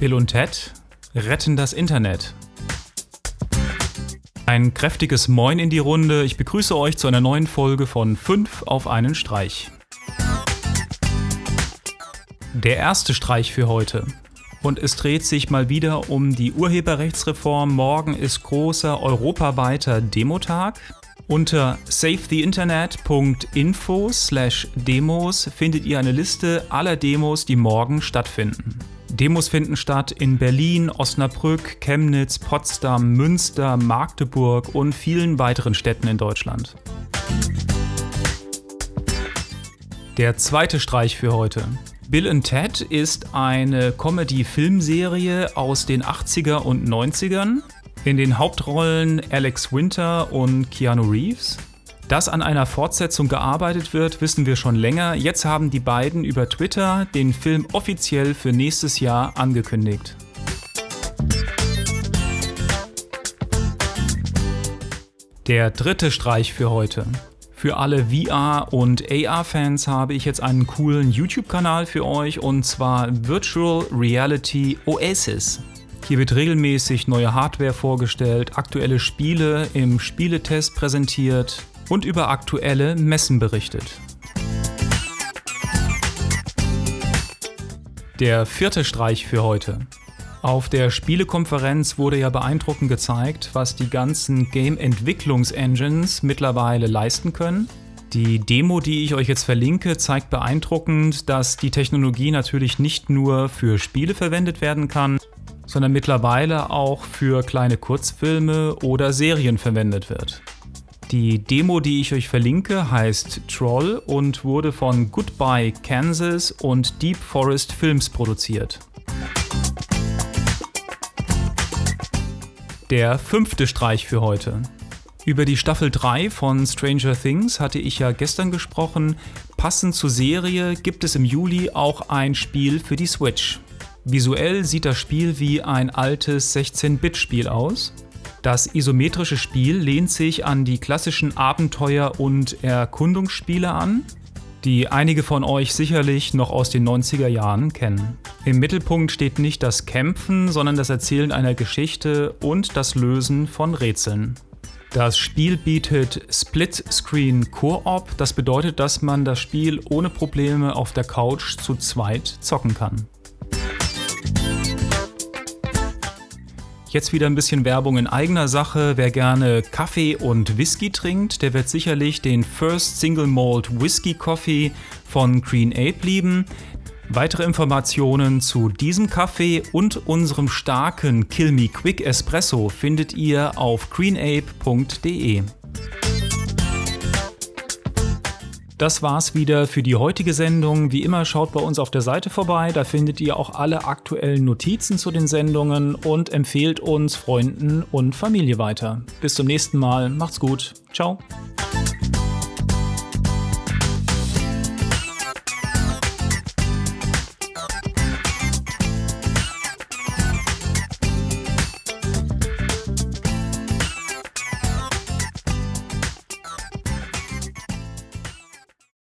Bill und Ted retten das Internet. Ein kräftiges Moin in die Runde. Ich begrüße euch zu einer neuen Folge von 5 auf einen Streich. Der erste Streich für heute. Und es dreht sich mal wieder um die Urheberrechtsreform. Morgen ist großer europaweiter Demotag. Unter savetheinternet.info/demos findet ihr eine Liste aller Demos, die morgen stattfinden. Demos finden statt in Berlin, Osnabrück, Chemnitz, Potsdam, Münster, Magdeburg und vielen weiteren Städten in Deutschland. Der zweite Streich für heute. Bill and Ted ist eine Comedy-Filmserie aus den 80er und 90ern. In den Hauptrollen Alex Winter und Keanu Reeves. Dass an einer Fortsetzung gearbeitet wird, wissen wir schon länger. Jetzt haben die beiden über Twitter den Film offiziell für nächstes Jahr angekündigt. Der dritte Streich für heute. Für alle VR- und AR-Fans habe ich jetzt einen coolen YouTube-Kanal für euch und zwar Virtual Reality Oasis. Hier wird regelmäßig neue Hardware vorgestellt, aktuelle Spiele im Spieletest präsentiert und über aktuelle Messen berichtet. Der vierte Streich für heute. Auf der Spielekonferenz wurde ja beeindruckend gezeigt, was die ganzen Game-Entwicklungs-Engines mittlerweile leisten können. Die Demo, die ich euch jetzt verlinke, zeigt beeindruckend, dass die Technologie natürlich nicht nur für Spiele verwendet werden kann, sondern mittlerweile auch für kleine Kurzfilme oder Serien verwendet wird. Die Demo, die ich euch verlinke, heißt Troll und wurde von Goodbye Kansas und Deep Forest Films produziert. Der fünfte Streich für heute. Über die Staffel 3 von Stranger Things hatte ich ja gestern gesprochen. Passend zur Serie gibt es im Juli auch ein Spiel für die Switch. Visuell sieht das Spiel wie ein altes 16-Bit-Spiel aus. Das isometrische Spiel lehnt sich an die klassischen Abenteuer- und Erkundungsspiele an, die einige von euch sicherlich noch aus den 90er Jahren kennen. Im Mittelpunkt steht nicht das Kämpfen, sondern das Erzählen einer Geschichte und das Lösen von Rätseln. Das Spiel bietet Split-Screen Koop, das bedeutet, dass man das Spiel ohne Probleme auf der Couch zu zweit zocken kann. Jetzt wieder ein bisschen Werbung in eigener Sache. Wer gerne Kaffee und Whisky trinkt, der wird sicherlich den First Single Malt Whisky Coffee von Green Ape lieben. Weitere Informationen zu diesem Kaffee und unserem starken Kill Me Quick Espresso findet ihr auf greenape.de. Das war's wieder für die heutige Sendung. Wie immer schaut bei uns auf der Seite vorbei, da findet ihr auch alle aktuellen Notizen zu den Sendungen und empfehlt uns Freunden und Familie weiter. Bis zum nächsten Mal, macht's gut. Ciao.